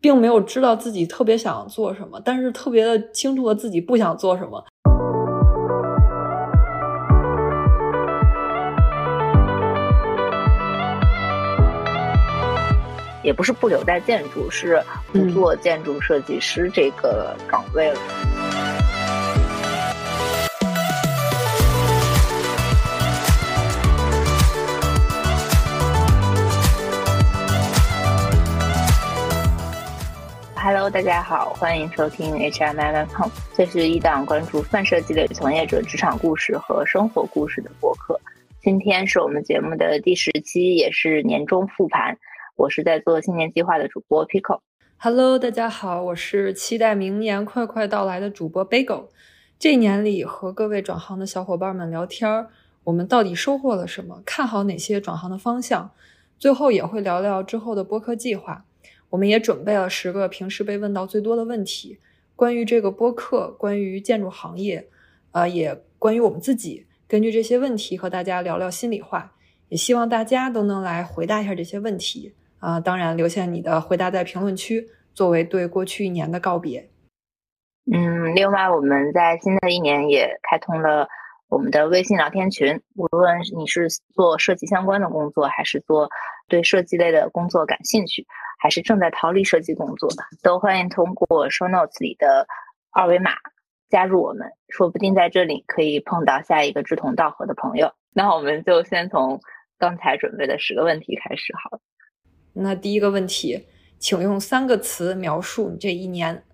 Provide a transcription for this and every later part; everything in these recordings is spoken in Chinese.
并没有知道自己特别想做什么，但是特别的清楚的自己不想做什么。也不是不留在建筑，是不做建筑设计师这个岗位了。Hello，大家好，欢迎收听 HMM.com，这是一档关注泛设计类从业者职场故事和生活故事的播客。今天是我们节目的第十期，也是年终复盘。我是在做新年计划的主播 Pico。Hello，大家好，我是期待明年快快到来的主播 Bagel。这一年里和各位转行的小伙伴们聊天，我们到底收获了什么？看好哪些转行的方向？最后也会聊聊之后的播客计划。我们也准备了十个平时被问到最多的问题，关于这个播客，关于建筑行业，呃，也关于我们自己。根据这些问题和大家聊聊心里话，也希望大家都能来回答一下这些问题。啊，当然，留下你的回答在评论区，作为对过去一年的告别。嗯，另外，我们在新的一年也开通了我们的微信聊天群，无论你是做设计相关的工作，还是做对设计类的工作感兴趣，还是正在逃离设计工作的，都欢迎通过 show notes 里的二维码加入我们，说不定在这里可以碰到下一个志同道合的朋友。那我们就先从刚才准备的十个问题开始，好了。那第一个问题，请用三个词描述你这一年。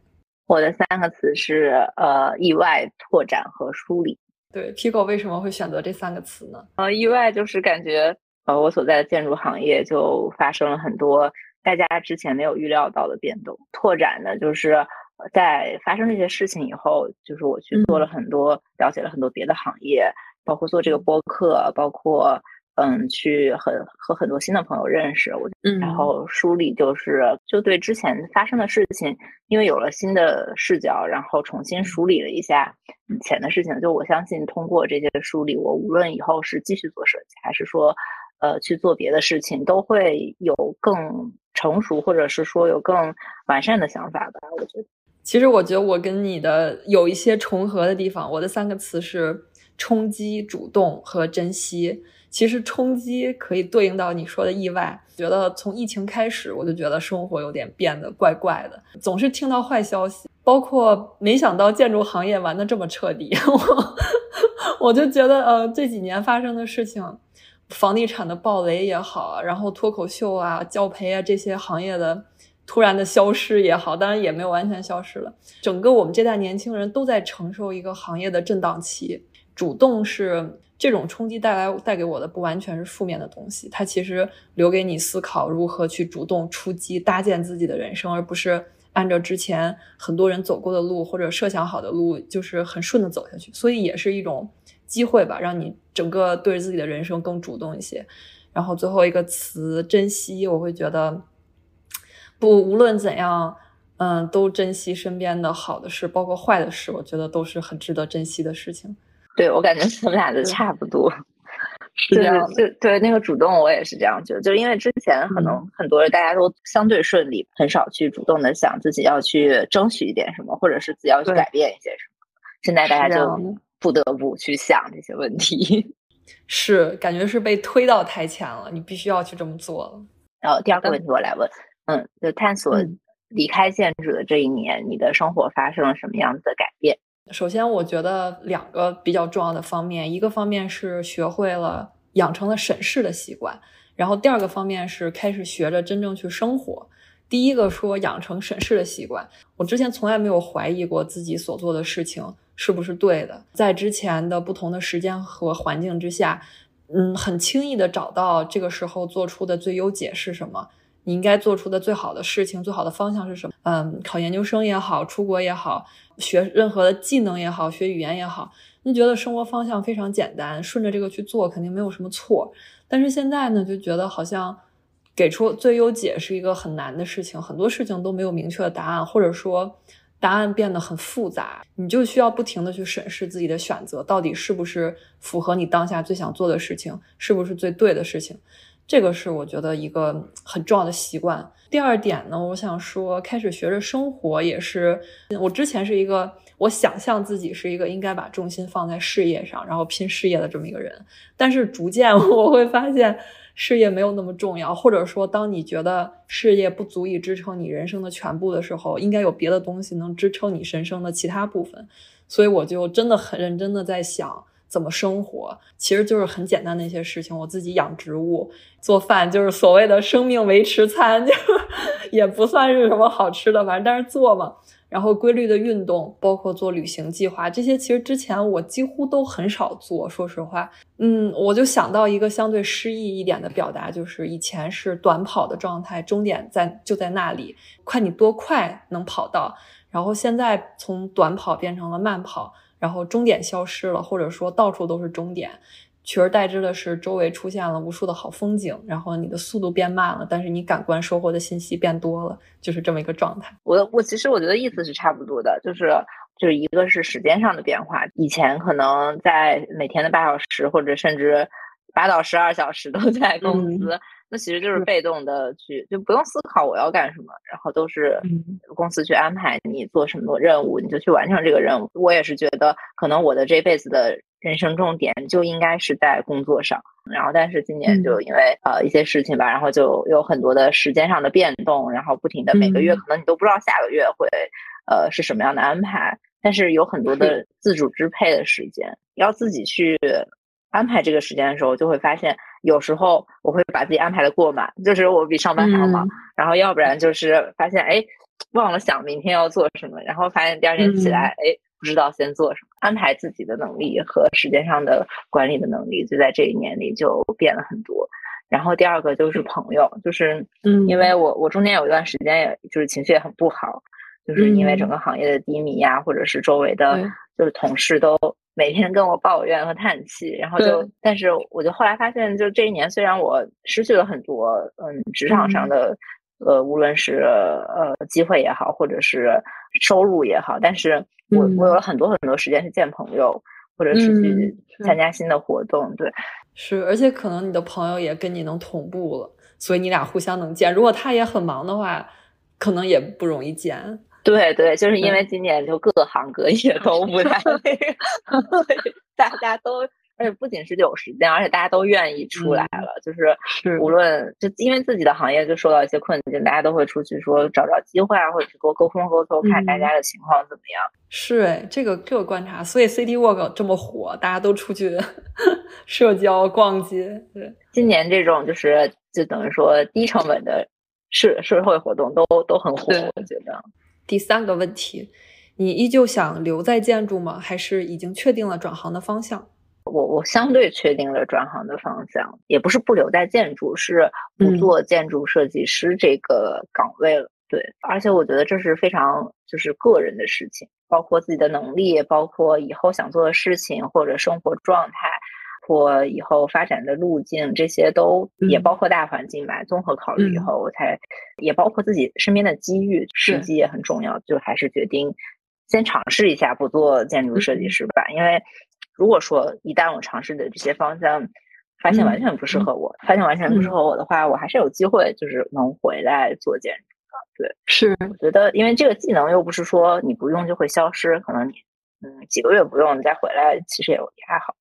我的三个词是呃，意外、拓展和梳理。对，Pico 为什么会选择这三个词呢？呃，意外就是感觉呃，我所在的建筑行业就发生了很多大家之前没有预料到的变动。拓展呢，就是在发生这些事情以后，就是我去做了很多，了解了很多别的行业，包括做这个播客，包括。嗯，去很和很多新的朋友认识，我然后梳理就是就对之前发生的事情，因为有了新的视角，然后重新梳理了一下以前的事情。就我相信，通过这些梳理，我无论以后是继续做设计，还是说呃去做别的事情，都会有更成熟，或者是说有更完善的想法吧。我觉得，其实我觉得我跟你的有一些重合的地方。我的三个词是冲击、主动和珍惜。其实冲击可以对应到你说的意外。觉得从疫情开始，我就觉得生活有点变得怪怪的，总是听到坏消息。包括没想到建筑行业玩的这么彻底，我我就觉得呃这几年发生的事情，房地产的暴雷也好，然后脱口秀啊、教培啊这些行业的突然的消失也好，当然也没有完全消失了。整个我们这代年轻人都在承受一个行业的震荡期。主动是。这种冲击带来带给我的不完全是负面的东西，它其实留给你思考如何去主动出击，搭建自己的人生，而不是按照之前很多人走过的路或者设想好的路，就是很顺的走下去。所以也是一种机会吧，让你整个对自己的人生更主动一些。然后最后一个词珍惜，我会觉得不无论怎样，嗯，都珍惜身边的好的事，包括坏的事，我觉得都是很值得珍惜的事情。对，我感觉咱们俩的差不多，是这样。就对那个主动，我也是这样觉得。就是因为之前可能很多人大家都相对顺利，很少去主动的想自己要去争取一点什么，或者是自己要去改变一些什么。现在大家就不得不去想这些问题，是感觉是被推到台前了，你必须要去这么做了。然后第二个问题我来问，嗯，就探索离开建筑的这一年，你的生活发生了什么样子的改变？首先，我觉得两个比较重要的方面，一个方面是学会了养成了审视的习惯，然后第二个方面是开始学着真正去生活。第一个说养成审视的习惯，我之前从来没有怀疑过自己所做的事情是不是对的，在之前的不同的时间和环境之下，嗯，很轻易的找到这个时候做出的最优解是什么。你应该做出的最好的事情、最好的方向是什么？嗯，考研究生也好，出国也好，学任何的技能也好，学语言也好，你觉得生活方向非常简单，顺着这个去做肯定没有什么错。但是现在呢，就觉得好像给出最优解是一个很难的事情，很多事情都没有明确的答案，或者说答案变得很复杂，你就需要不停的去审视自己的选择到底是不是符合你当下最想做的事情，是不是最对的事情。这个是我觉得一个很重要的习惯。第二点呢，我想说，开始学着生活也是我之前是一个，我想象自己是一个应该把重心放在事业上，然后拼事业的这么一个人。但是逐渐 我会发现，事业没有那么重要，或者说，当你觉得事业不足以支撑你人生的全部的时候，应该有别的东西能支撑你人生的其他部分。所以我就真的很认真的在想。怎么生活，其实就是很简单的一些事情。我自己养植物、做饭，就是所谓的生命维持餐，就 也不算是什么好吃的，反正但是做嘛。然后规律的运动，包括做旅行计划，这些其实之前我几乎都很少做。说实话，嗯，我就想到一个相对诗意一点的表达，就是以前是短跑的状态，终点在就在那里，看你多快能跑到。然后现在从短跑变成了慢跑。然后终点消失了，或者说到处都是终点，取而代之的是周围出现了无数的好风景。然后你的速度变慢了，但是你感官收获的信息变多了，就是这么一个状态。我我其实我觉得意思是差不多的，就是就是一个是时间上的变化，以前可能在每天的八小时或者甚至八到十二小时都在公司。那其实就是被动的去，就不用思考我要干什么，然后都是公司去安排你做什么任务，你就去完成这个任务。我也是觉得，可能我的这辈子的人生重点就应该是在工作上。然后，但是今年就因为呃一些事情吧，然后就有很多的时间上的变动，然后不停的每个月可能你都不知道下个月会呃是什么样的安排，但是有很多的自主支配的时间，要自己去。安排这个时间的时候，就会发现有时候我会把自己安排的过满，就是我比上班还要忙。然后要不然就是发现哎，忘了想明天要做什么，然后发现第二天起来哎，不知道先做什么。安排自己的能力和时间上的管理的能力，就在这一年里就变了很多。然后第二个就是朋友，就是嗯，因为我我中间有一段时间，也就是情绪也很不好，就是因为整个行业的低迷呀，或者是周围的就是同事都。每天跟我抱怨和叹气，然后就，但是我就后来发现，就这一年，虽然我失去了很多，嗯，职场上的，呃，无论是呃机会也好，或者是收入也好，但是我我有了很多很多时间去见朋友，或者是去参加新的活动，对，是，而且可能你的朋友也跟你能同步了，所以你俩互相能见。如果他也很忙的话，可能也不容易见。对对，就是因为今年就各行各业都不太那个，大家都，而且不仅是有时间，而且大家都愿意出来了。就是无论就因为自己的行业就受到一些困境，大家都会出去说找找机会啊，或者去多沟通沟通，看大家的情况怎么样。是哎，这个这个观察，所以 City Walk 这么火，大家都出去 社交逛街。对，今年这种就是就等于说低成本的社社会活动都都很火，我觉得。第三个问题，你依旧想留在建筑吗？还是已经确定了转行的方向？我我相对确定了转行的方向，也不是不留在建筑，是不做建筑设计师这个岗位了。对，而且我觉得这是非常就是个人的事情，包括自己的能力，包括以后想做的事情或者生活状态。或以后发展的路径，这些都也包括大环境吧。综合考虑以后，我才也包括自己身边的机遇，时机也很重要。就还是决定先尝试一下，不做建筑设计师吧。因为如果说一旦我尝试的这些方向发现完全不适合我，发现完全不适合我的话，我还是有机会就是能回来做建筑的。对，是我觉得，因为这个技能又不是说你不用就会消失，可能你嗯几个月不用，你再回来其实也也还好。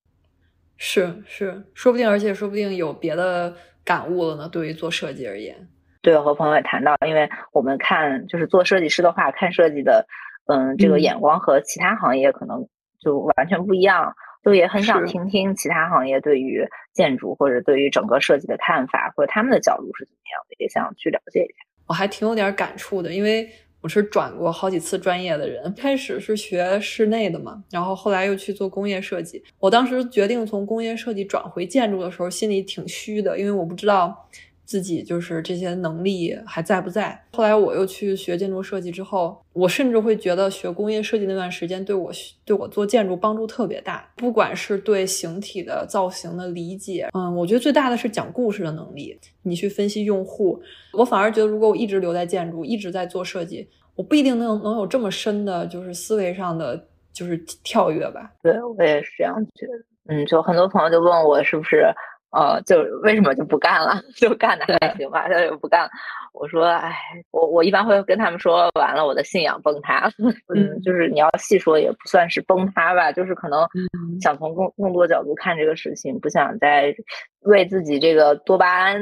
是是，说不定，而且说不定有别的感悟了呢。对于做设计而言，对，我和朋友也谈到，因为我们看就是做设计师的话，看设计的，嗯，这个眼光和其他行业可能就完全不一样，就也很想听听其他行业对于建筑或者对于整个设计的看法，或者他们的角度是怎么样的，也想去了解一下。我还挺有点感触的，因为。我是转过好几次专业的人，开始是学室内的嘛，然后后来又去做工业设计。我当时决定从工业设计转回建筑的时候，心里挺虚的，因为我不知道。自己就是这些能力还在不在？后来我又去学建筑设计之后，我甚至会觉得学工业设计那段时间对我对我做建筑帮助特别大。不管是对形体的造型的理解，嗯，我觉得最大的是讲故事的能力。你去分析用户，我反而觉得如果我一直留在建筑，一直在做设计，我不一定能能有这么深的，就是思维上的就是跳跃吧。对我也是这样觉得。嗯，就很多朋友就问我是不是。呃，就为什么就不干了？就干的还行吧，他就不干了。我说，哎，我我一般会跟他们说，完了，我的信仰崩塌了。嗯，就是你要细说，也不算是崩塌吧，就是可能想从更更多角度看这个事情，不想再为自己这个多巴胺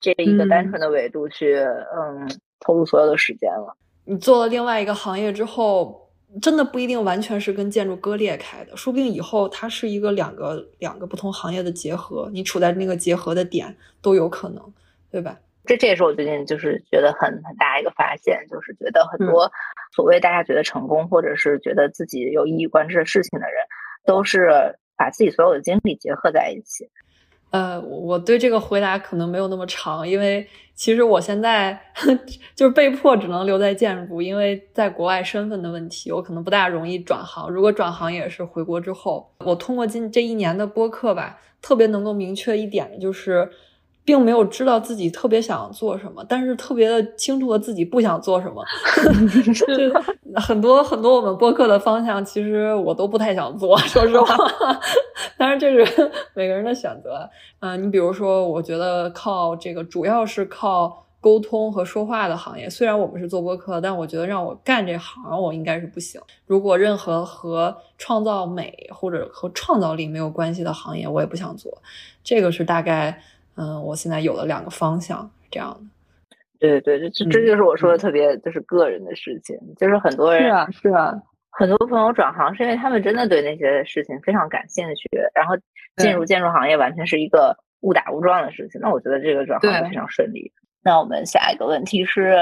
这一个单纯的维度去，嗯，投入所有的时间了。你做了另外一个行业之后。真的不一定完全是跟建筑割裂开的，说不定以后它是一个两个两个不同行业的结合，你处在那个结合的点都有可能，对吧？这这也是我最近就是觉得很很大一个发现，就是觉得很多所谓大家觉得成功或者是觉得自己有一以贯之的事情的人，都是把自己所有的精力结合在一起。呃，我对这个回答可能没有那么长，因为其实我现在 就是被迫只能留在建筑，因为在国外身份的问题，我可能不大容易转行。如果转行也是回国之后，我通过今这一年的播客吧，特别能够明确一点的就是。并没有知道自己特别想做什么，但是特别的清楚了自己不想做什么。就很多很多我们播客的方向，其实我都不太想做，说实话。当然这是 每个人的选择。嗯，你比如说，我觉得靠这个主要是靠沟通和说话的行业，虽然我们是做播客，但我觉得让我干这行，我应该是不行。如果任何和创造美或者和创造力没有关系的行业，我也不想做。这个是大概。嗯，我现在有了两个方向，这样的。对对对，这这就是我说的特别就是个人的事情，就是很多人是啊是啊，很多朋友转行是因为他们真的对那些事情非常感兴趣，然后进入建筑行业完全是一个误打误撞的事情。那我觉得这个转行非常顺利。那我们下一个问题是，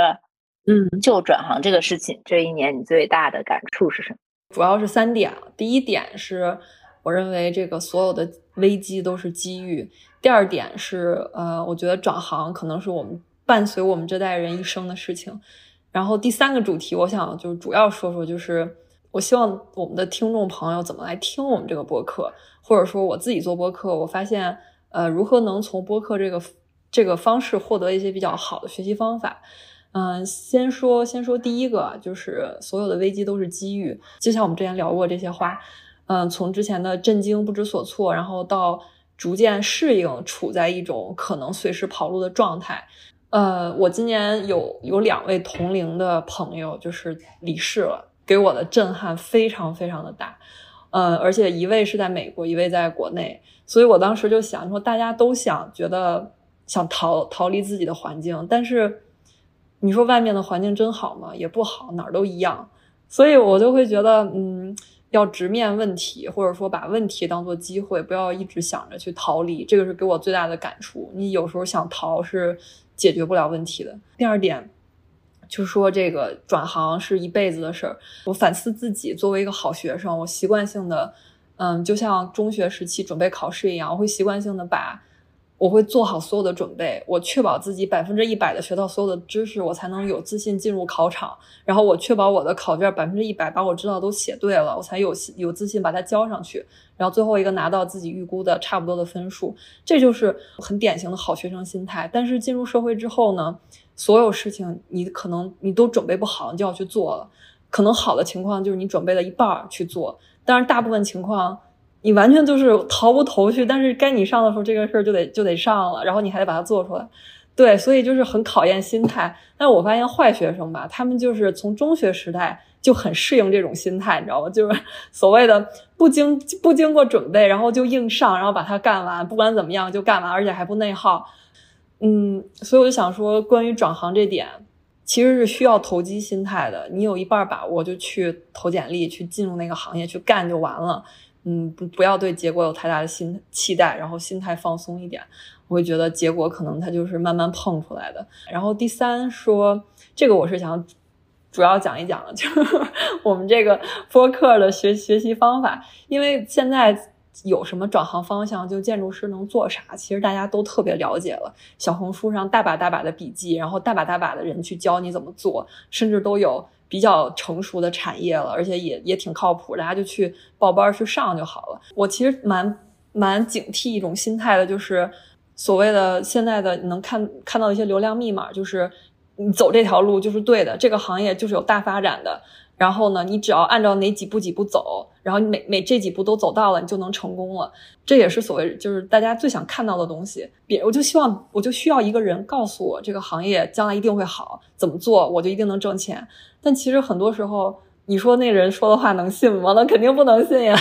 嗯，就转行这个事情，这一年你最大的感触是什么？主要是三点。第一点是，我认为这个所有的危机都是机遇。第二点是，呃，我觉得转行可能是我们伴随我们这代人一生的事情。然后第三个主题，我想就是主要说说，就是我希望我们的听众朋友怎么来听我们这个播客，或者说我自己做播客，我发现，呃，如何能从播客这个这个方式获得一些比较好的学习方法。嗯，先说先说第一个，就是所有的危机都是机遇，就像我们之前聊过这些话，嗯，从之前的震惊不知所措，然后到。逐渐适应处在一种可能随时跑路的状态。呃，我今年有有两位同龄的朋友就是离世了，给我的震撼非常非常的大。呃，而且一位是在美国，一位在国内，所以我当时就想说，大家都想觉得想逃逃离自己的环境，但是你说外面的环境真好吗？也不好，哪儿都一样。所以我就会觉得，嗯。要直面问题，或者说把问题当做机会，不要一直想着去逃离。这个是给我最大的感触。你有时候想逃是解决不了问题的。第二点，就说这个转行是一辈子的事儿。我反思自己，作为一个好学生，我习惯性的，嗯，就像中学时期准备考试一样，我会习惯性的把。我会做好所有的准备，我确保自己百分之一百的学到所有的知识，我才能有自信进入考场。然后我确保我的考卷百分之一百把我知道都写对了，我才有有自信把它交上去。然后最后一个拿到自己预估的差不多的分数，这就是很典型的好学生心态。但是进入社会之后呢，所有事情你可能你都准备不好，你就要去做了。可能好的情况就是你准备了一半去做，但是大部分情况。你完全就是逃不头绪，但是该你上的时候，这个事儿就得就得上了，然后你还得把它做出来，对，所以就是很考验心态。但我发现坏学生吧，他们就是从中学时代就很适应这种心态，你知道吗？就是所谓的不经 不经过准备，然后就硬上，然后把它干完，不管怎么样就干完，而且还不内耗。嗯，所以我就想说，关于转行这点，其实是需要投机心态的。你有一半把握，就去投简历，去进入那个行业去干就完了。嗯，不，不要对结果有太大的心期待，然后心态放松一点。我会觉得结果可能它就是慢慢碰出来的。然后第三说，这个我是想主要讲一讲，就是 我们这个播客的学学习方法。因为现在有什么转行方向，就建筑师能做啥，其实大家都特别了解了。小红书上大把大把的笔记，然后大把大把的人去教你怎么做，甚至都有。比较成熟的产业了，而且也也挺靠谱，大家就去报班去上就好了。我其实蛮蛮警惕一种心态的，就是所谓的现在的你能看看到一些流量密码，就是你走这条路就是对的，这个行业就是有大发展的。然后呢，你只要按照哪几步几步走，然后你每每这几步都走到了，你就能成功了。这也是所谓就是大家最想看到的东西。别，我就希望我就需要一个人告诉我这个行业将来一定会好，怎么做我就一定能挣钱。但其实很多时候。你说那人说的话能信吗？那肯定不能信呀！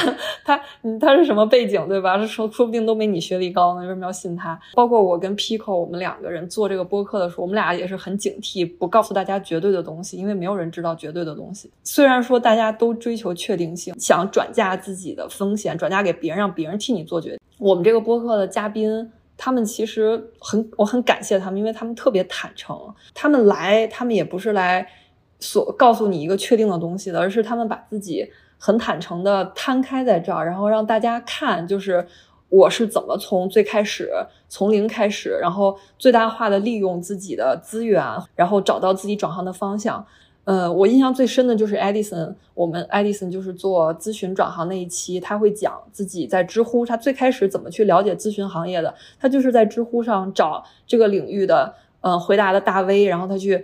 他，他是什么背景，对吧？说说不定都没你学历高呢，为什么要信他？包括我跟 Pico，我们两个人做这个播客的时候，我们俩也是很警惕，不告诉大家绝对的东西，因为没有人知道绝对的东西。虽然说大家都追求确定性，想转嫁自己的风险，转嫁给别人，让别人替你做决定。我们这个播客的嘉宾，他们其实很，我很感谢他们，因为他们特别坦诚。他们来，他们也不是来。所告诉你一个确定的东西的，而是他们把自己很坦诚的摊开在这儿，然后让大家看，就是我是怎么从最开始从零开始，然后最大化的利用自己的资源，然后找到自己转行的方向。呃，我印象最深的就是 Edison，我们 Edison 就是做咨询转行那一期，他会讲自己在知乎，他最开始怎么去了解咨询行业的，他就是在知乎上找这个领域的，呃，回答的大 V，然后他去。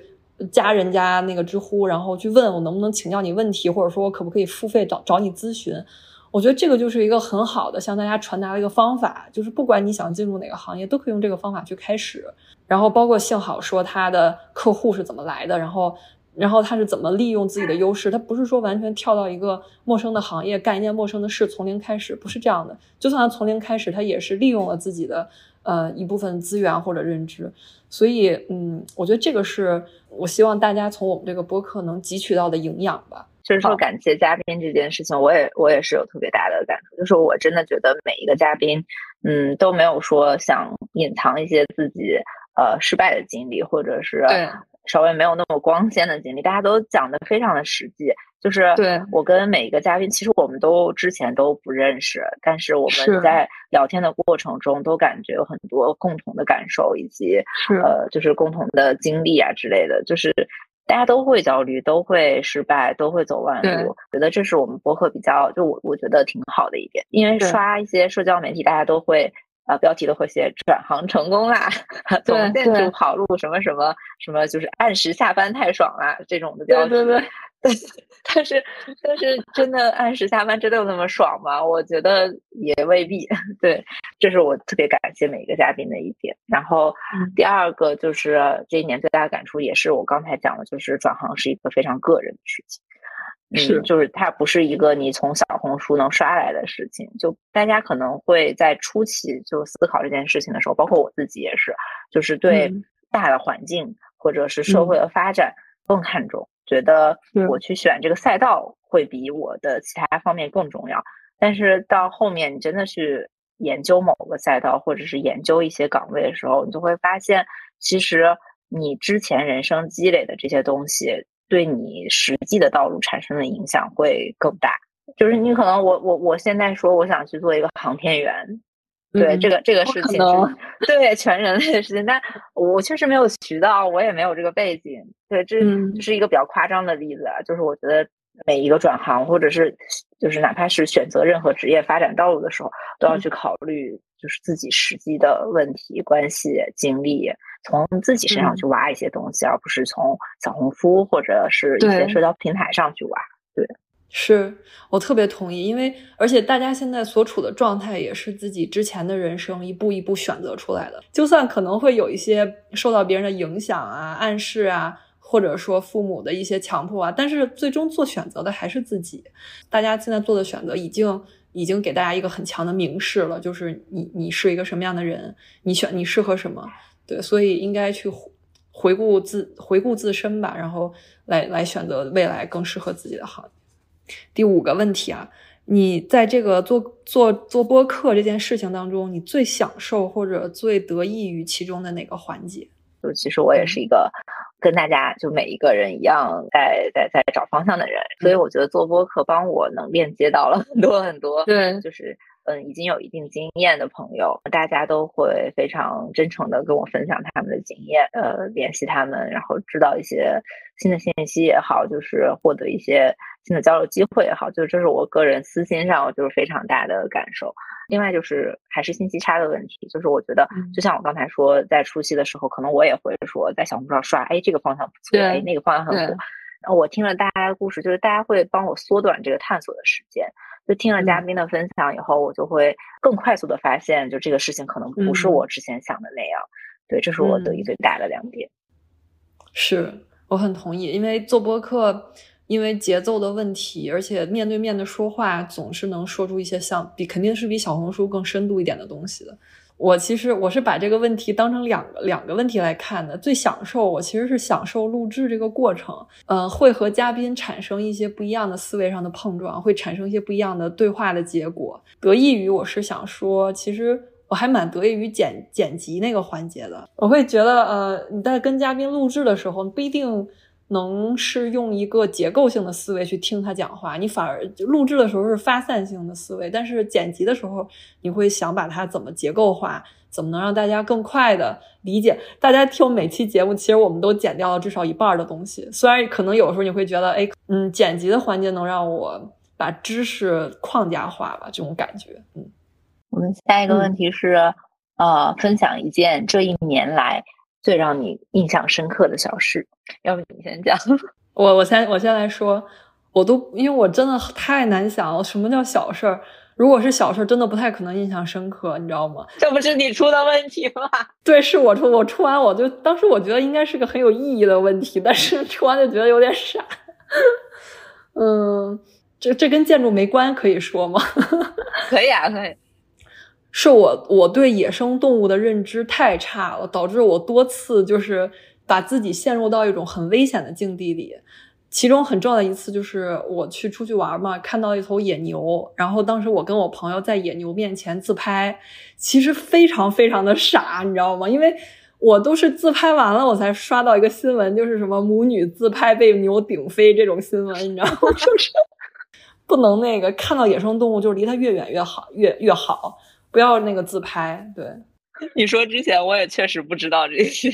加人家那个知乎，然后去问我能不能请教你问题，或者说我可不可以付费找找你咨询？我觉得这个就是一个很好的向大家传达的一个方法，就是不管你想进入哪个行业，都可以用这个方法去开始。然后包括幸好说他的客户是怎么来的，然后然后他是怎么利用自己的优势，他不是说完全跳到一个陌生的行业干一件陌生的事，从零开始，不是这样的。就算他从零开始，他也是利用了自己的呃一部分资源或者认知。所以，嗯，我觉得这个是我希望大家从我们这个播客能汲取到的营养吧。就是说，感谢嘉宾这件事情，我也我也是有特别大的感触。就是我真的觉得每一个嘉宾，嗯，都没有说想隐藏一些自己呃失败的经历，或者是稍微没有那么光鲜的经历，大家都讲的非常的实际。就是对我跟每一个嘉宾，其实我们都之前都不认识，但是我们在聊天的过程中都感觉有很多共同的感受，以及呃，就是共同的经历啊之类的。就是大家都会焦虑，都会失败，都会走弯路。觉得这是我们博客比较，就我我觉得挺好的一点，因为刷一些社交媒体，大家都会。啊，标题都会写转行成功啦，从建筑跑路什么什么什么，就是按时下班太爽啦，这种的标题。对对对。但是但是真的按时下班真的有那么爽吗？我觉得也未必。对，这是我特别感谢每一个嘉宾的一点。然后第二个就是这一年最大的感触，也是我刚才讲的，就是转行是一个非常个人的事情。是，就是它不是一个你从小红书能刷来的事情。就大家可能会在初期就思考这件事情的时候，包括我自己也是，就是对大的环境或者是社会的发展更看重，觉得我去选这个赛道会比我的其他方面更重要。但是到后面你真的去研究某个赛道，或者是研究一些岗位的时候，你就会发现，其实你之前人生积累的这些东西。对你实际的道路产生的影响会更大，就是你可能我我我现在说我想去做一个航天员，对这个这个事情，对全人类的事情，但我确实没有渠道，我也没有这个背景，对，这这是一个比较夸张的例子啊，就是我觉得每一个转行或者是就是哪怕是选择任何职业发展道路的时候，都要去考虑就是自己实际的问题、关系、经历。从自己身上去挖一些东西，而不是从小红书或者是一些社交平台上去挖。对，是我特别同意，因为而且大家现在所处的状态也是自己之前的人生一步一步选择出来的。就算可能会有一些受到别人的影响啊、暗示啊，或者说父母的一些强迫啊，但是最终做选择的还是自己。大家现在做的选择已经已经给大家一个很强的明示了，就是你你是一个什么样的人，你选你适合什么。对，所以应该去回顾自回顾自身吧，然后来来选择未来更适合自己的行业。第五个问题啊，你在这个做做做播客这件事情当中，你最享受或者最得益于其中的哪个环节？就其实我也是一个跟大家就每一个人一样，在在在找方向的人，所以我觉得做播客帮我能链接到了很多很多，对，就是。嗯，已经有一定经验的朋友，大家都会非常真诚的跟我分享他们的经验，呃，联系他们，然后知道一些新的信息也好，就是获得一些新的交流机会也好，就这是我个人私心上就是非常大的感受。另外就是还是信息差的问题，就是我觉得就像我刚才说，在初期的时候，可能我也会说在小红书上刷，哎，这个方向不错，哎，那个方向很火。然后我听了大家的故事，就是大家会帮我缩短这个探索的时间。就听了嘉宾的分享以后，我就会更快速的发现，就这个事情可能不是我之前想的那样。对，这是我得益最大的两点。是我很同意，因为做播客，因为节奏的问题，而且面对面的说话，总是能说出一些像比肯定是比小红书更深度一点的东西的。我其实我是把这个问题当成两个两个问题来看的。最享受我其实是享受录制这个过程，呃，会和嘉宾产生一些不一样的思维上的碰撞，会产生一些不一样的对话的结果。得益于我是想说，其实我还蛮得益于剪剪辑那个环节的。我会觉得，呃，你在跟嘉宾录制的时候不一定。能是用一个结构性的思维去听他讲话，你反而录制的时候是发散性的思维，但是剪辑的时候你会想把它怎么结构化，怎么能让大家更快的理解。大家听每期节目，其实我们都剪掉了至少一半的东西，虽然可能有时候你会觉得，哎，嗯，剪辑的环节能让我把知识框架化吧，这种感觉。嗯，我们下一个问题是，呃，分享一件这一年来。最让你印象深刻的小事，要不你先讲？我我先我先来说，我都因为我真的太难想了，什么叫小事儿？如果是小事儿，真的不太可能印象深刻，你知道吗？这不是你出的问题吗？对，是我出，我出完我就当时我觉得应该是个很有意义的问题，但是 出完就觉得有点傻。嗯，这这跟建筑没关，可以说吗？可以啊，可以。是我我对野生动物的认知太差了，导致我多次就是把自己陷入到一种很危险的境地里。其中很重要的一次就是我去出去玩嘛，看到一头野牛，然后当时我跟我朋友在野牛面前自拍，其实非常非常的傻，你知道吗？因为我都是自拍完了，我才刷到一个新闻，就是什么母女自拍被牛顶飞这种新闻，你知道吗？就 是不能那个看到野生动物，就离它越远越好，越越好。不要那个自拍，对。你说之前我也确实不知道这些，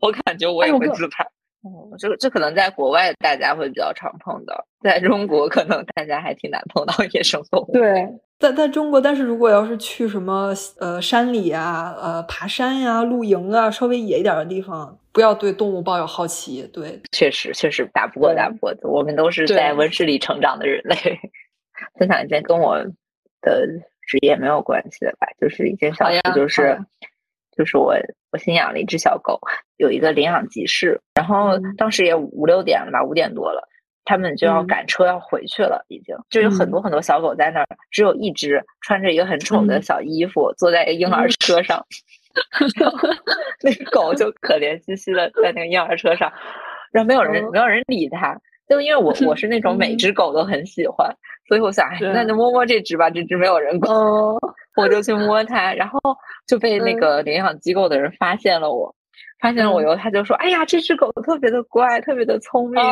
我感觉我也会自拍。哦，这这可能在国外大家会比较常碰到，在中国可能大家还挺难碰到野生动物。对，在在中国，但是如果要是去什么呃山里啊、呃爬山呀、露营啊，稍微野一点的地方，不要对动物抱有好奇。对，确实确实打不过打不过，我们都是在温室里成长的人类。分享一件跟我的。职业没有关系的吧，就是一件小事，就是就是我我新养了一只小狗，有一个领养集市，然后当时也五六点了吧，五点多了，他们就要赶车要回去了，已经就有很多很多小狗在那儿，只有一只穿着一个很丑的小衣服坐在婴儿车上，然后那个狗就可怜兮兮的在那个婴儿车上，然后没有人没有人理它。就因为我我是那种每只狗都很喜欢，所以我想，那就摸摸这只吧，这只没有人管，我就去摸它，然后就被那个领养机构的人发现了我，发现了我以后，他就说，哎呀，这只狗特别的乖，特别的聪明，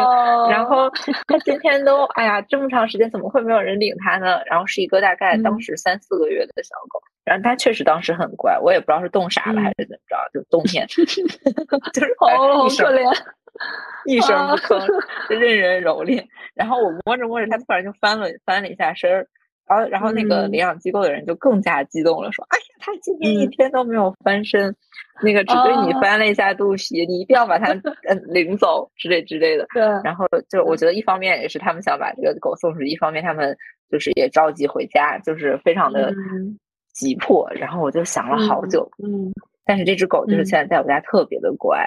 然后它今天都，哎呀，这么长时间怎么会没有人领它呢？然后是一个大概当时三四个月的小狗，然后它确实当时很乖，我也不知道是冻傻了还是怎么着，就冬天，就是好可怜。一声不吭，任人蹂躏。然后我摸着摸着，它突然就翻了翻了一下身儿，然后然后那个领养机构的人就更加激动了，说：“哎呀，它今天一天都没有翻身，那个只对你翻了一下肚皮，你一定要把它嗯领走之类之类的。”对。然后就我觉得一方面也是他们想把这个狗送出去，一方面他们就是也着急回家，就是非常的急迫。然后我就想了好久，嗯，但是这只狗就是现在在我家特别的乖。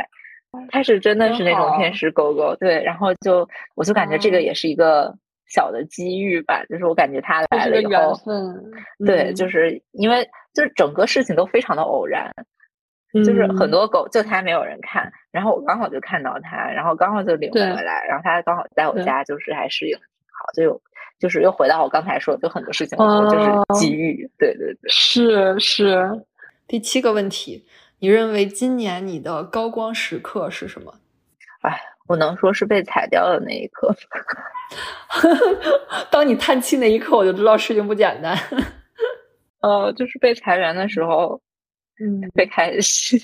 它是真的是那种天使狗狗，对，然后就我就感觉这个也是一个小的机遇吧，就是我感觉它来了以后，对，就是因为就是整个事情都非常的偶然，就是很多狗就它没有人看，然后我刚好就看到它，然后刚好就领回来，然后它刚好在我家就是还适应挺好，就有就是又回到我刚才说，就很多事情就是机遇，对对对，是是。第七个问题。你认为今年你的高光时刻是什么？哎，我能说是被裁掉的那一刻。当你叹气那一刻，我就知道事情不简单。呃，就是被裁员的时候，嗯，别开心。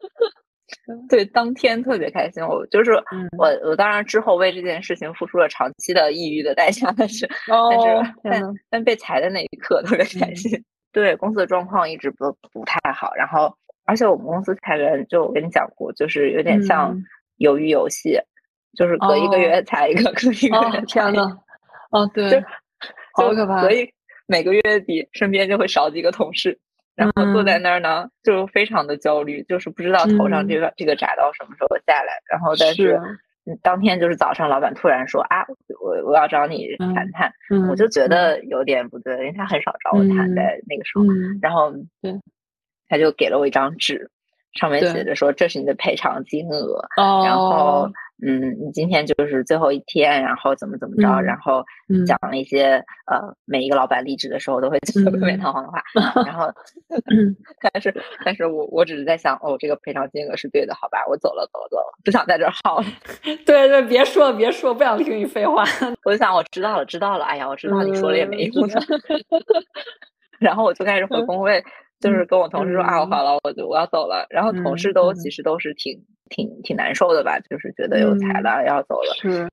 对，当天特别开心。我就是我，我当然之后为这件事情付出了长期的抑郁的代价，但是，但是，但但被裁的那一刻特别开心。对，公司的状况一直不不太好，然后。而且我们公司裁员，就我跟你讲过，就是有点像鱿鱼游戏，就是隔一个月裁一个，隔一个月。天呐，哦，对，就好可怕。所以每个月底身边就会少几个同事，然后坐在那儿呢，就非常的焦虑，就是不知道头上这个这个铡刀什么时候下来。然后但是当天就是早上，老板突然说啊，我我要找你谈谈，我就觉得有点不对，因为他很少找我谈，在那个时候。然后对，他就给了我一张纸。上面写着说这是你的赔偿金额，然后嗯，你今天就是最后一天，然后怎么怎么着，然后讲了一些呃，每一个老板离职的时候都会讲的冠冕堂皇的话，然后 但是但是我我只是在想，哦，这个赔偿金额是对的，好吧，我走了走了走了，不想在这耗了。对对，别说了别说，不想听你废话。我就想我知道了知道了，哎呀，我知道你说了也没用的。然后我就开始回工位。就是跟我同事说啊，好了，我就我要走了。然后同事都其实都是挺挺挺难受的吧，就是觉得有才了要走了。是，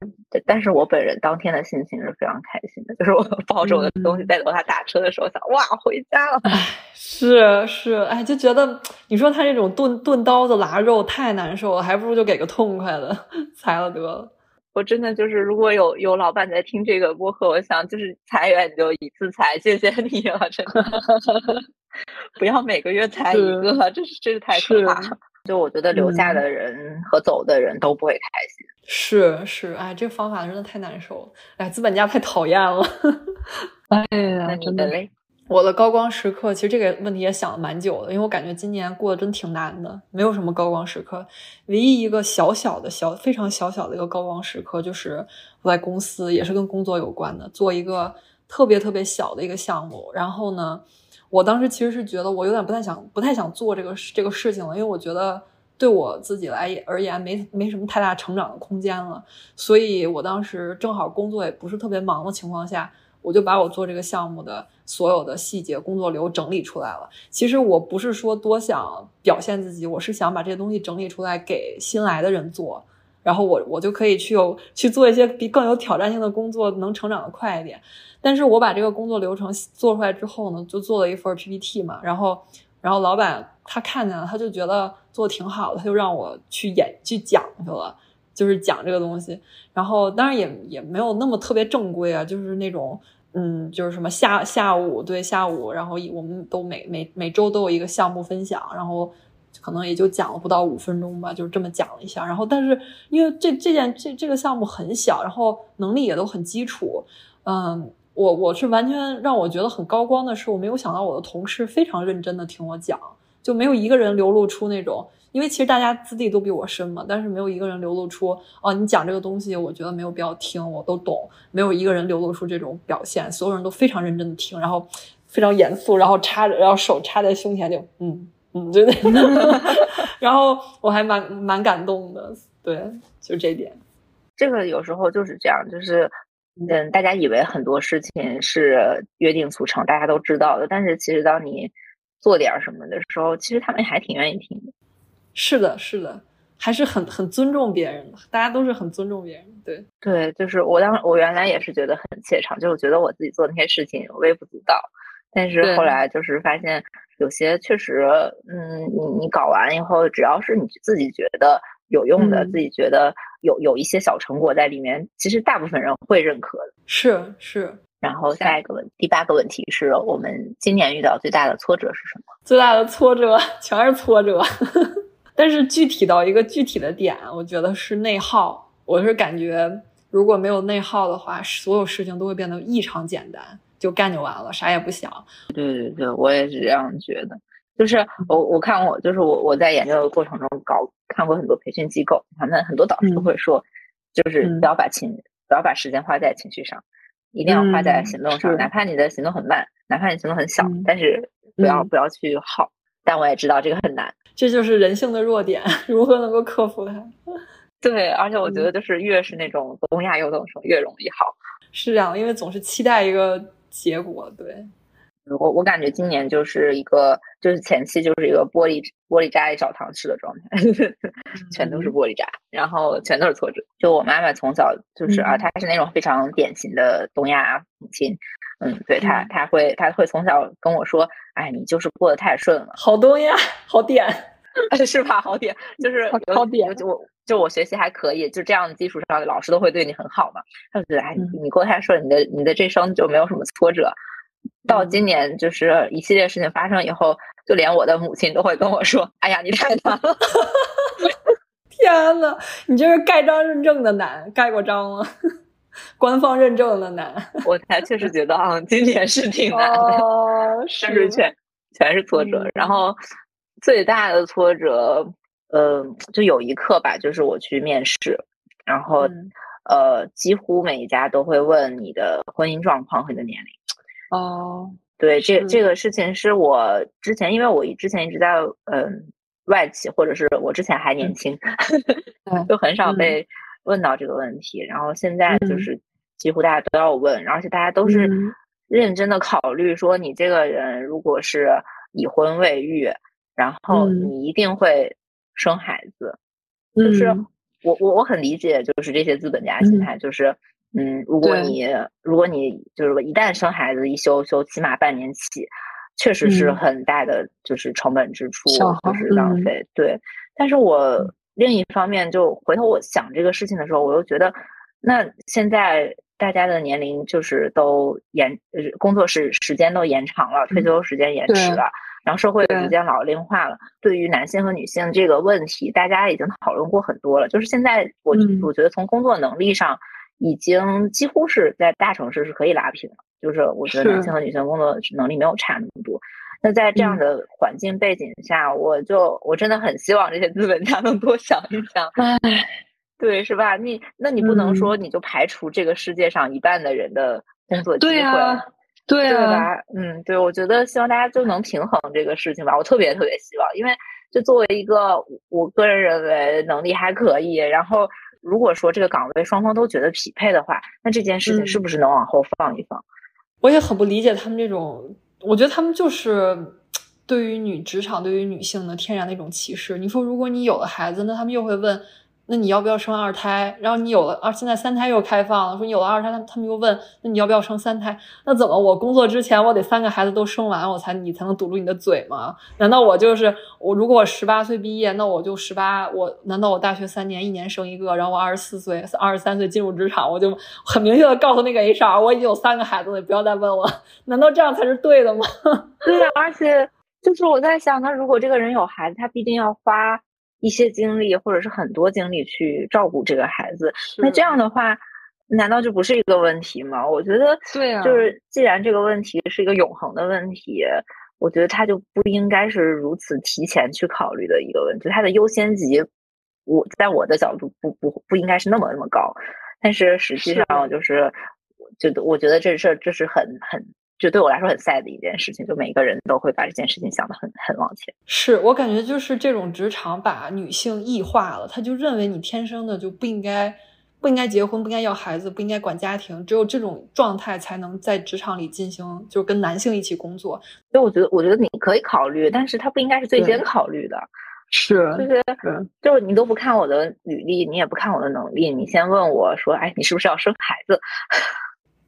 但是我本人当天的心情是非常开心的，就是我抱着我的东西在楼下打车的时候，想哇回家了。哎，是是，哎，就觉得你说他这种钝钝刀子剌肉太难受了，还不如就给个痛快的 裁了得了。我真的就是，如果有有老板在听这个播客，我想就是裁员你就一次裁，谢谢你了，真的。不要每个月裁一个，这是这是太可怕了。就我觉得留下的人和走的人都不会开心。是是，哎，这个方法真的太难受了。哎，资本家太讨厌了。哎呀，真的嘞。我的高光时刻，其实这个问题也想了蛮久的，因为我感觉今年过得真挺难的，没有什么高光时刻。唯一一个小小的小非常小小的一个高光时刻，就是我在公司也是跟工作有关的，做一个特别特别小的一个项目。然后呢，我当时其实是觉得我有点不太想不太想做这个这个事情了，因为我觉得对我自己来而言没没什么太大成长的空间了。所以我当时正好工作也不是特别忙的情况下。我就把我做这个项目的所有的细节、工作流整理出来了。其实我不是说多想表现自己，我是想把这些东西整理出来给新来的人做，然后我我就可以去有去做一些比更有挑战性的工作，能成长的快一点。但是我把这个工作流程做出来之后呢，就做了一份 PPT 嘛，然后然后老板他看见了，他就觉得做的挺好的，他就让我去演去讲去了，就是讲这个东西。然后当然也也没有那么特别正规啊，就是那种嗯，就是什么下下午对下午，然后我们都每每每周都有一个项目分享，然后可能也就讲了不到五分钟吧，就是这么讲了一下。然后但是因为这这件这这个项目很小，然后能力也都很基础，嗯，我我是完全让我觉得很高光的是，我没有想到我的同事非常认真的听我讲，就没有一个人流露出那种。因为其实大家资历都比我深嘛，但是没有一个人流露出哦，你讲这个东西，我觉得没有必要听，我都懂，没有一个人流露出这种表现，所有人都非常认真的听，然后非常严肃，然后插着，然后手插在胸前就嗯嗯，就那，然后我还蛮蛮感动的，对，就这点，这个有时候就是这样，就是嗯，大家以为很多事情是约定俗成，大家都知道的，但是其实当你做点什么的时候，其实他们还挺愿意听的。是的，是的，还是很很尊重别人的，大家都是很尊重别人。对对，就是我当我原来也是觉得很怯场，就是觉得我自己做那些事情微不足道，但是后来就是发现有些确实，嗯，你你搞完以后，只要是你自己觉得有用的，自己觉得有有一些小成果在里面，其实大部分人会认可的。是是。然后下一个问，第八个问题是我们今年遇到最大的挫折是什么？最大的挫折全是挫折。但是具体到一个具体的点，我觉得是内耗。我是感觉如果没有内耗的话，所有事情都会变得异常简单，就干就完了，啥也不想。对对对，我也是这样觉得。就是我我看我就是我我在研究的过程中搞看过很多培训机构，他们很多导师都会说，就是不要把情不要把时间花在情绪上，一定要花在行动上，哪怕你的行动很慢，哪怕你行动很小，但是不要不要去耗。但我也知道这个很难。这就是人性的弱点，如何能够克服它？对，而且我觉得就是越是那种东亚优等生越容易好，是这样，因为总是期待一个结果。对，我我感觉今年就是一个，就是前期就是一个玻璃玻璃渣一澡堂式的状态，全都是玻璃渣，然后全都是挫折。就我妈妈从小就是啊，她是那种非常典型的东亚母亲。嗯，对他，他会他会从小跟我说，哎，你就是过得太顺了，好东呀，好点。是吧？好点，就是好点，就我就我学习还可以，就这样的基础上，老师都会对你很好嘛。他就觉得，哎，你过得太顺，你的你的这生就没有什么挫折。到今年就是一系列事情发生以后，就连我的母亲都会跟我说：“哎呀，你太难了。”天呐，你这是盖章认证的难，盖过章了，官方认证的难。我才确实觉得啊，今年是挺难的，是不是全全是挫折。然后最大的挫折，呃，就有一刻吧，就是我去面试，然后呃，几乎每一家都会问你的婚姻状况和你的年龄。哦，对，这这个事情是我之前，因为我之前一直在嗯外企，或者是我之前还年轻，就很少被问到这个问题。然后现在就是几乎大家都要问，而且大家都是认真的考虑说，你这个人如果是已婚未育，然后你一定会生孩子，就是我我我很理解，就是这些资本家心态，就是。嗯，如果你如果你就是一旦生孩子一休休起码半年起，确实是很大的就是成本支出，就是浪费。对，但是我另一方面就回头我想这个事情的时候，我又觉得，那现在大家的年龄就是都延，工作时时间都延长了，退休时间延迟了，然后社会逐渐老龄化了。对于男性和女性这个问题，大家已经讨论过很多了。就是现在我我觉得从工作能力上。已经几乎是在大城市是可以拉平的，就是我觉得男性和女性工作能力没有差那么多。那在这样的环境背景下，我就我真的很希望这些资本家能多想一想。唉，对，是吧？你那你不能说你就排除这个世界上一半的人的工作机会，对对吧？嗯，对，我觉得希望大家就能平衡这个事情吧。我特别特别希望，因为就作为一个我个人认为能力还可以，然后。如果说这个岗位双方都觉得匹配的话，那这件事情是不是能往后放一放？我也很不理解他们这种，我觉得他们就是对于女职场、对于女性的天然的一种歧视。你说，如果你有了孩子，那他们又会问。那你要不要生二胎？然后你有了二，现在三胎又开放了，说你有了二胎，他他们又问，那你要不要生三胎？那怎么我工作之前我得三个孩子都生完，我才你才能堵住你的嘴吗？难道我就是我？如果我十八岁毕业，那我就十八，我难道我大学三年，一年生一个，然后我二十四岁、二十三岁进入职场，我就很明确的告诉那个 HR，我已经有三个孩子了，你不要再问我。难道这样才是对的吗？对呀，而且就是我在想，他如果这个人有孩子，他必定要花。一些精力或者是很多精力去照顾这个孩子，那这样的话，难道就不是一个问题吗？我觉得，对啊，就是既然这个问题是一个永恒的问题，我觉得它就不应该是如此提前去考虑的一个问题，它的优先级，我在我的角度不不不应该是那么那么高，但是实际上就是，就我觉得这事这是很很。就对我来说很 sad 的一件事情，就每个人都会把这件事情想得很很往前。是我感觉就是这种职场把女性异化了，他就认为你天生的就不应该不应该结婚，不应该要孩子，不应该管家庭，只有这种状态才能在职场里进行，就是跟男性一起工作。所以我觉得，我觉得你可以考虑，但是他不应该是最先考虑的。是，就是就是你都不看我的履历，你也不看我的能力，你先问我说，哎，你是不是要生孩子？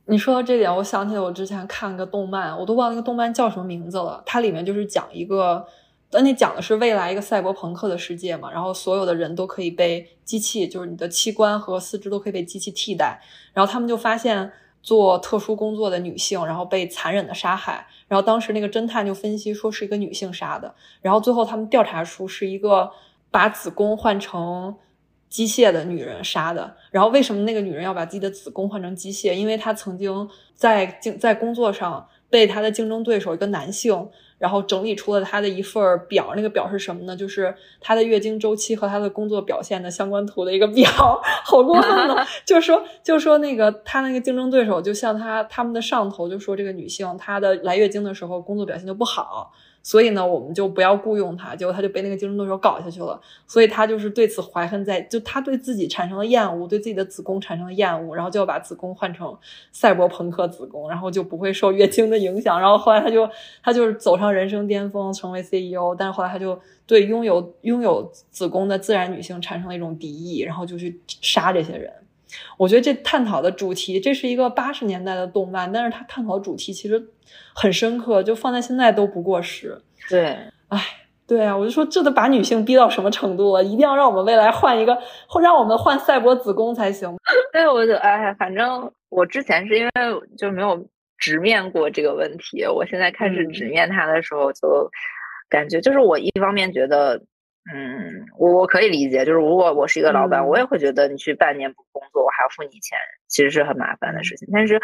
你说到这点，我想起来我之前看个动漫，我都忘了那个动漫叫什么名字了。它里面就是讲一个，那讲的是未来一个赛博朋克的世界嘛，然后所有的人都可以被机器，就是你的器官和四肢都可以被机器替代。然后他们就发现做特殊工作的女性，然后被残忍的杀害。然后当时那个侦探就分析说是一个女性杀的。然后最后他们调查出是一个把子宫换成。机械的女人杀的，然后为什么那个女人要把自己的子宫换成机械？因为她曾经在竞在工作上被她的竞争对手一个男性，然后整理出了她的一份表，那个表是什么呢？就是她的月经周期和她的工作表现的相关图的一个表，好过分呢！就说就说那个她那个竞争对手，就像她他们的上头就说这个女性她的来月经的时候工作表现就不好。所以呢，我们就不要雇佣他，结果他就被那个竞争对手搞下去了。所以他就是对此怀恨在，就他对自己产生了厌恶，对自己的子宫产生了厌恶，然后就要把子宫换成赛博朋克子宫，然后就不会受月经的影响。然后后来他就他就是走上人生巅峰，成为 CEO。但是后来他就对拥有拥有子宫的自然女性产生了一种敌意，然后就去杀这些人。我觉得这探讨的主题，这是一个八十年代的动漫，但是它探讨的主题其实很深刻，就放在现在都不过时。对，哎，对啊，我就说这都把女性逼到什么程度了？一定要让我们未来换一个，或让我们换赛博子宫才行。对，我就哎，反正我之前是因为就没有直面过这个问题，我现在开始直面它的时候，就感觉就是我一方面觉得，嗯，我我可以理解，就是如果我是一个老板，我也会觉得你去半年不工作，我还要付你钱，其实是很麻烦的事情。但是，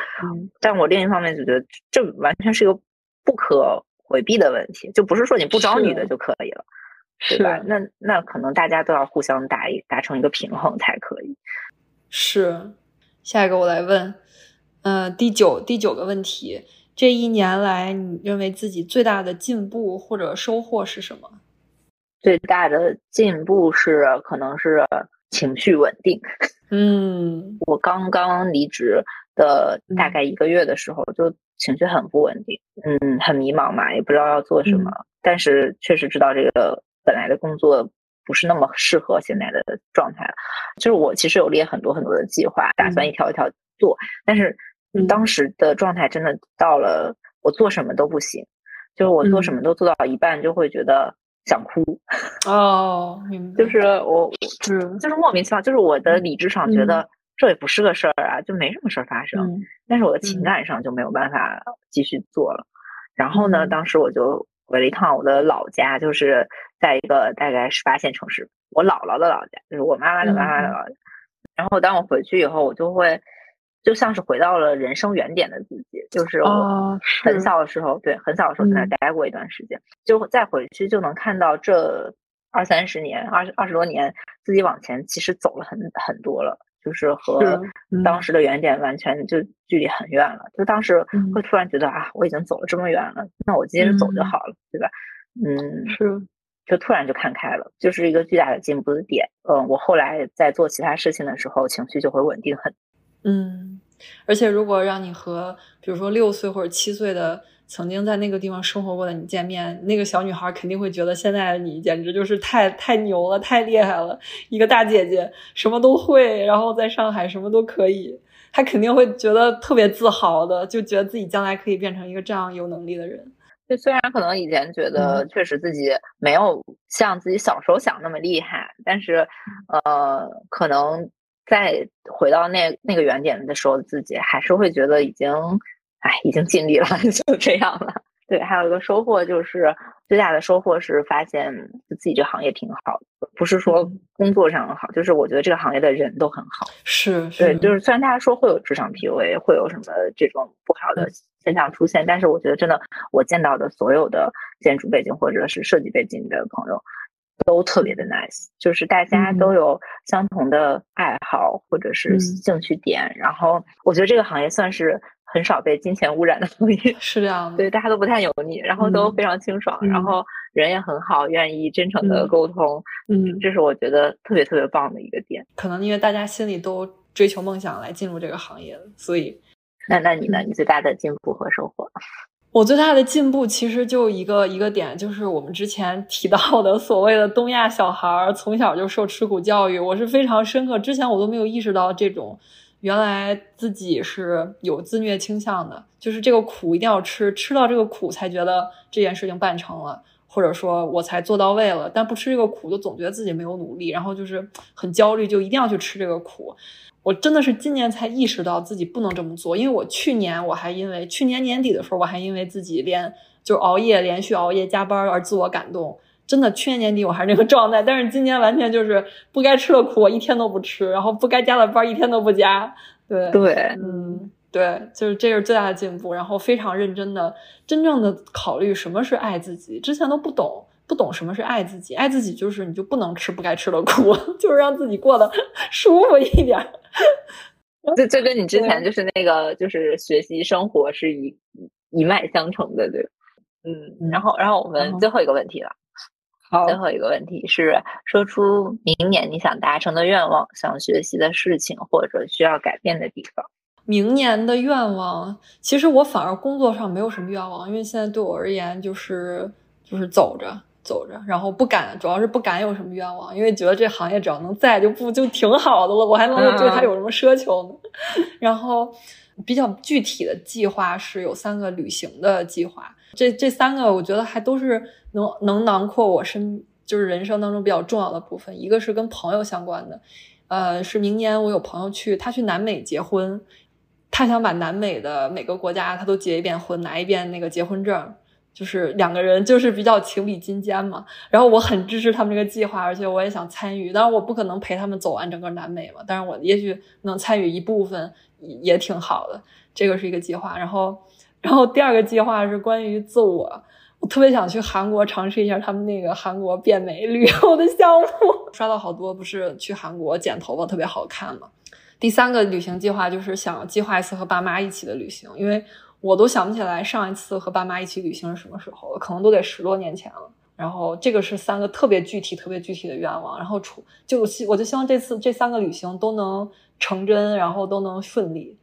但我另一方面就觉得这完全是一个不可。回避的问题，就不是说你不招女的就可以了，对吧？那那可能大家都要互相达一达成一个平衡才可以。是，下一个我来问，呃，第九第九个问题，这一年来你认为自己最大的进步或者收获是什么？最大的进步是可能是情绪稳定。嗯，我刚刚离职的大概一个月的时候就。情绪很不稳定，嗯，很迷茫嘛，也不知道要做什么。但是确实知道这个本来的工作不是那么适合现在的状态。就是我其实有列很多很多的计划，打算一条一条做。但是当时的状态真的到了我做什么都不行，就是我做什么都做到一半就会觉得想哭。哦，明白。就是我是就是莫名其妙，就是我的理智上觉得。这也不是个事儿啊，就没什么事儿发生。但是我的情感上就没有办法继续做了。然后呢，当时我就回了一趟我的老家，就是在一个大概十八线城市，我姥姥的老家，就是我妈妈的妈妈的老家。然后当我回去以后，我就会就像是回到了人生原点的自己，就是我很小的时候，对，很小的时候在那待过一段时间，就再回去就能看到这二三十年、二十二十多年自己往前其实走了很很多了。就是和当时的原点完全就距离很远了，就当时会突然觉得啊，我已经走了这么远了，那我接着走就好了，对吧？嗯，是，就突然就看开了，就是一个巨大的进步的点。嗯，我后来在做其他事情的时候，情绪就会稳定很。嗯，而且如果让你和比如说六岁或者七岁的。曾经在那个地方生活过的你见面，那个小女孩肯定会觉得现在的你简直就是太太牛了，太厉害了，一个大姐姐什么都会，然后在上海什么都可以，她肯定会觉得特别自豪的，就觉得自己将来可以变成一个这样有能力的人。就虽然可能以前觉得确实自己没有像自己小时候想那么厉害，但是呃，可能在回到那那个原点的时候，自己还是会觉得已经。哎，已经尽力了，就这样了。对，还有一个收获就是最大的收获是发现自己这行业挺好的，不是说工作上好，就是我觉得这个行业的人都很好。是，对，就是虽然大家说会有职场 PUA，会有什么这种不好的现象出现，但是我觉得真的，我见到的所有的建筑背景或者是设计背景的朋友都特别的 nice，就是大家都有相同的爱好或者是兴趣点，然后我觉得这个行业算是。很少被金钱污染的行业是这样的，对大家都不太油腻，然后都非常清爽，然后人也很好，愿意真诚的沟通，嗯，这是我觉得特别特别棒的一个点。可能因为大家心里都追求梦想来进入这个行业所以，那那你呢？你最大的进步和收获？我最大的进步其实就一个一个点，就是我们之前提到的 所谓的东亚小孩儿从小就受吃苦教育，我是非常深刻，之前我都没有意识到这种。原来自己是有自虐倾向的，就是这个苦一定要吃，吃到这个苦才觉得这件事情办成了，或者说我才做到位了。但不吃这个苦，就总觉得自己没有努力，然后就是很焦虑，就一定要去吃这个苦。我真的是今年才意识到自己不能这么做，因为我去年我还因为去年年底的时候，我还因为自己连就熬夜连续熬夜加班而自我感动。真的，去年年底我还是那个状态，但是今年完全就是不该吃的苦我一天都不吃，然后不该加的班一天都不加。对对，嗯，对，就是这是最大的进步。然后非常认真的、真正的考虑什么是爱自己，之前都不懂，不懂什么是爱自己。爱自己就是你就不能吃不该吃的苦，就是让自己过得 舒服一点。这这跟你之前就是那个就是学习生活是一一脉相承的，对。嗯，然后然后我们最后一个问题了。好，最后一个问题是，说出明年你想达成的愿望、想学习的事情或者需要改变的地方。明年的愿望，其实我反而工作上没有什么愿望，因为现在对我而言就是就是走着走着，然后不敢，主要是不敢有什么愿望，因为觉得这行业只要能在就不就挺好的了，我还能对他有什么奢求呢？然后比较具体的计划是有三个旅行的计划。这这三个我觉得还都是能能囊括我身就是人生当中比较重要的部分。一个是跟朋友相关的，呃，是明年我有朋友去，他去南美结婚，他想把南美的每个国家他都结一遍婚，拿一遍那个结婚证。就是两个人就是比较情比金坚嘛，然后我很支持他们这个计划，而且我也想参与。当然我不可能陪他们走完整个南美嘛，但是我也许能参与一部分也挺好的。这个是一个计划。然后，然后第二个计划是关于自我，我特别想去韩国尝试一下他们那个韩国变美旅游的项目。刷到好多不是去韩国剪头发特别好看嘛。第三个旅行计划就是想计划一次和爸妈一起的旅行，因为。我都想不起来上一次和爸妈一起旅行是什么时候了，可能都得十多年前了。然后这个是三个特别具体、特别具体的愿望。然后除就希，我就希望这次这三个旅行都能成真，然后都能顺利。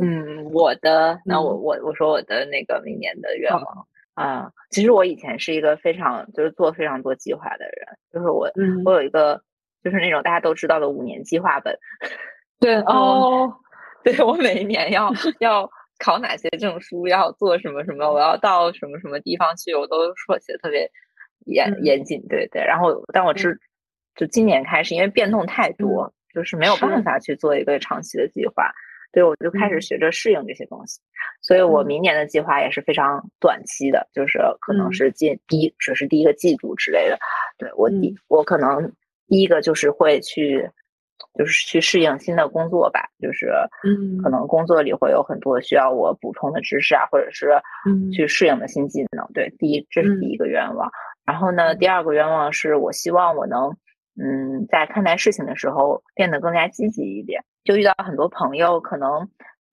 嗯，我的那我我我说我的那个明年的愿望啊，其实我以前是一个非常就是做非常多计划的人，就是我我有一个就是那种大家都知道的五年计划本。对哦，对我每一年要 要。考哪些证书，要做什么什么，我要到什么什么地方去，我都说写的特别严严谨，对对。然后，但我是就今年开始，因为变动太多，就是没有办法去做一个长期的计划，对我就开始学着适应这些东西。所以我明年的计划也是非常短期的，就是可能是进第一只是第一个季度之类的。对我第我可能第一个就是会去。就是去适应新的工作吧，就是，嗯，可能工作里会有很多需要我补充的知识啊，或者是，去适应的新技能。对，第一，这是第一个愿望。然后呢，第二个愿望是我希望我能，嗯，在看待事情的时候变得更加积极一点。就遇到很多朋友，可能，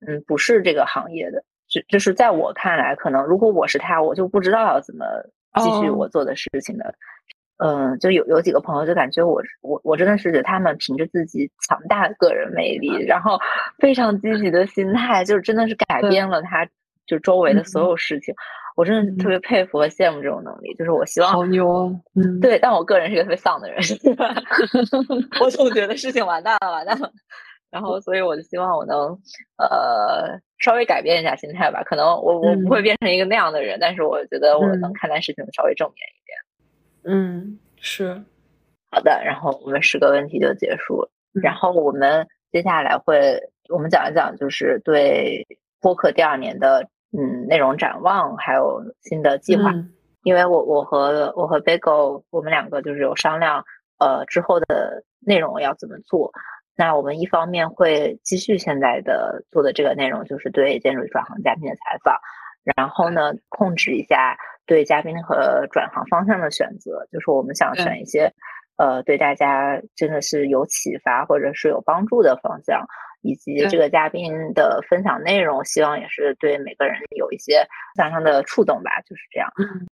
嗯，不是这个行业的，就就是在我看来，可能如果我是他，我就不知道要怎么继续我做的事情的。嗯，就有有几个朋友就感觉我我我真的是他们凭着自己强大的个人魅力，然后非常积极的心态，就是真的是改变了他就周围的所有事情。我真的特别佩服和羡慕这种能力。就是我希望好牛啊！嗯，对，但我个人是一个特别丧的人，我总觉得事情完蛋了，完蛋了。然后，所以我就希望我能呃稍微改变一下心态吧。可能我我不会变成一个那样的人，但是我觉得我能看待事情稍微正面一点。嗯，是好的。然后我们十个问题就结束了。然后我们接下来会，我们讲一讲，就是对播客第二年的嗯内容展望，还有新的计划。因为我我和我和 Bagel 我们两个就是有商量，呃之后的内容要怎么做。那我们一方面会继续现在的做的这个内容，就是对建筑转行嘉宾的采访。然后呢，控制一下对嘉宾和转行方向的选择，就是我们想选一些，呃，对大家真的是有启发或者是有帮助的方向，以及这个嘉宾的分享内容，希望也是对每个人有一些思想上的触动吧，就是这样。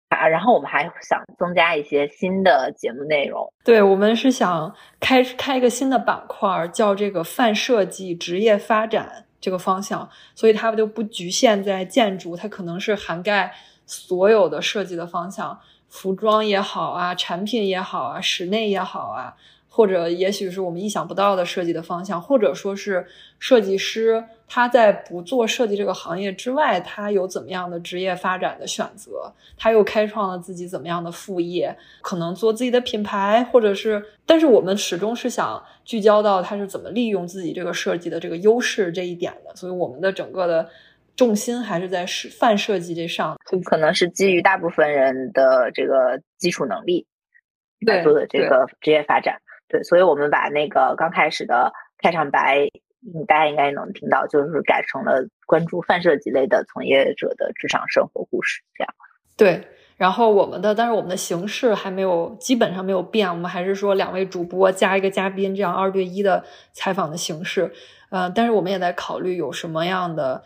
啊，然后我们还想增加一些新的节目内容。对，我们是想开开一个新的板块，叫这个泛设计职业发展。这个方向，所以它就不局限在建筑，它可能是涵盖所有的设计的方向，服装也好啊，产品也好啊，室内也好啊。或者也许是我们意想不到的设计的方向，或者说是设计师他在不做设计这个行业之外，他有怎么样的职业发展的选择？他又开创了自己怎么样的副业？可能做自己的品牌，或者是……但是我们始终是想聚焦到他是怎么利用自己这个设计的这个优势这一点的。所以我们的整个的重心还是在是泛设计这上，可能是基于大部分人的这个基础能力来做的这个职业发展。对，所以我们把那个刚开始的开场白，大家应该能听到，就是改成了关注泛设计类的从业者的职场生活故事，这样。对，然后我们的，但是我们的形式还没有，基本上没有变，我们还是说两位主播加一个嘉宾这样二对一的采访的形式。呃，但是我们也在考虑有什么样的，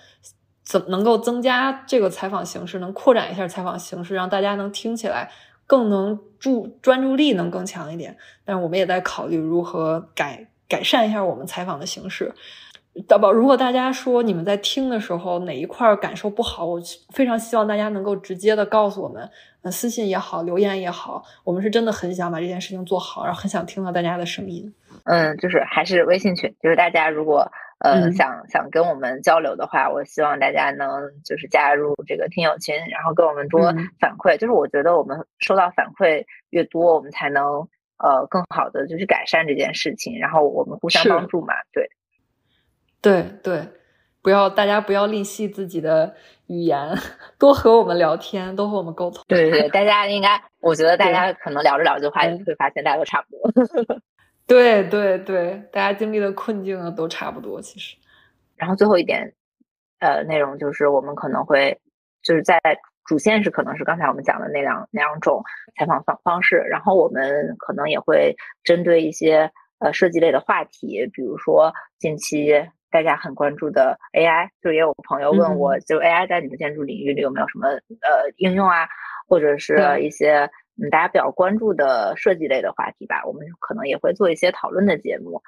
怎么能够增加这个采访形式，能扩展一下采访形式，让大家能听起来。更能注专注力能更强一点，但是我们也在考虑如何改改善一下我们采访的形式。大宝，如果大家说你们在听的时候哪一块感受不好，我非常希望大家能够直接的告诉我们，私信也好，留言也好，我们是真的很想把这件事情做好，然后很想听到大家的声音。嗯，就是还是微信群，就是大家如果呃，想想跟我们交流的话，我希望大家能就是加入这个听友群，然后跟我们多反馈。就是我觉得我们收到反馈越多，我们才能呃更好的就是改善这件事情，然后我们互相帮助嘛。对，对对，不要大家不要吝惜自己的语言，多和我们聊天，多和我们沟通。对对对，大家应该，我觉得大家可能聊着聊着话，会发现大家都差不多。对对对，大家经历的困境啊都差不多，其实。然后最后一点，呃，内容就是我们可能会就是在主线是可能是刚才我们讲的那两两种采访方方式，然后我们可能也会针对一些呃设计类的话题，比如说近期大家很关注的 AI，就也有朋友问我，就 AI 在你们建筑领域里有没有什么呃应用啊，或者是一些。嗯，大家比较关注的设计类的话题吧，我们可能也会做一些讨论的节目。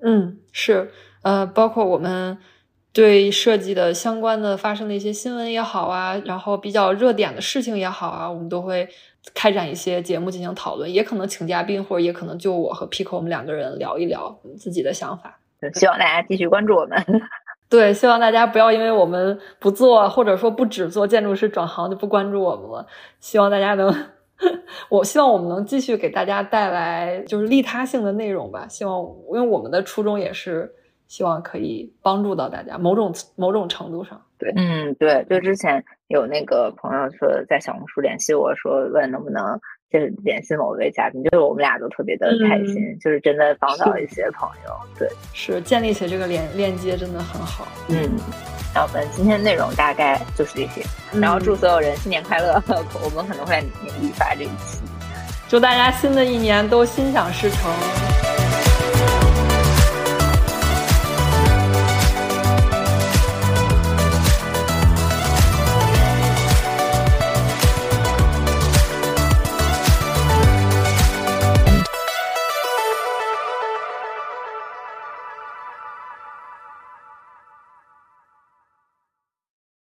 嗯，是，呃，包括我们对设计的相关的发生的一些新闻也好啊，然后比较热点的事情也好啊，我们都会开展一些节目进行讨论，也可能请嘉宾，或者也可能就我和 Pico 我们两个人聊一聊自己的想法。希望大家继续关注我们。对，希望大家不要因为我们不做，或者说不只做建筑师转行就不关注我们了。希望大家能。我希望我们能继续给大家带来就是利他性的内容吧。希望，因为我们的初衷也是希望可以帮助到大家，某种某种程度上。对，嗯，对，就之前有那个朋友说在小红书联系我说问能不能就是联系某位嘉宾，就是我们俩都特别的开心，就是真的帮到一些朋友。对，是建立起这个连链接真的很好。嗯。那我们今天内容大概就是这些，然后祝所有人新年快乐！我们可能会在年底发这一期，祝大家新的一年都心想事成。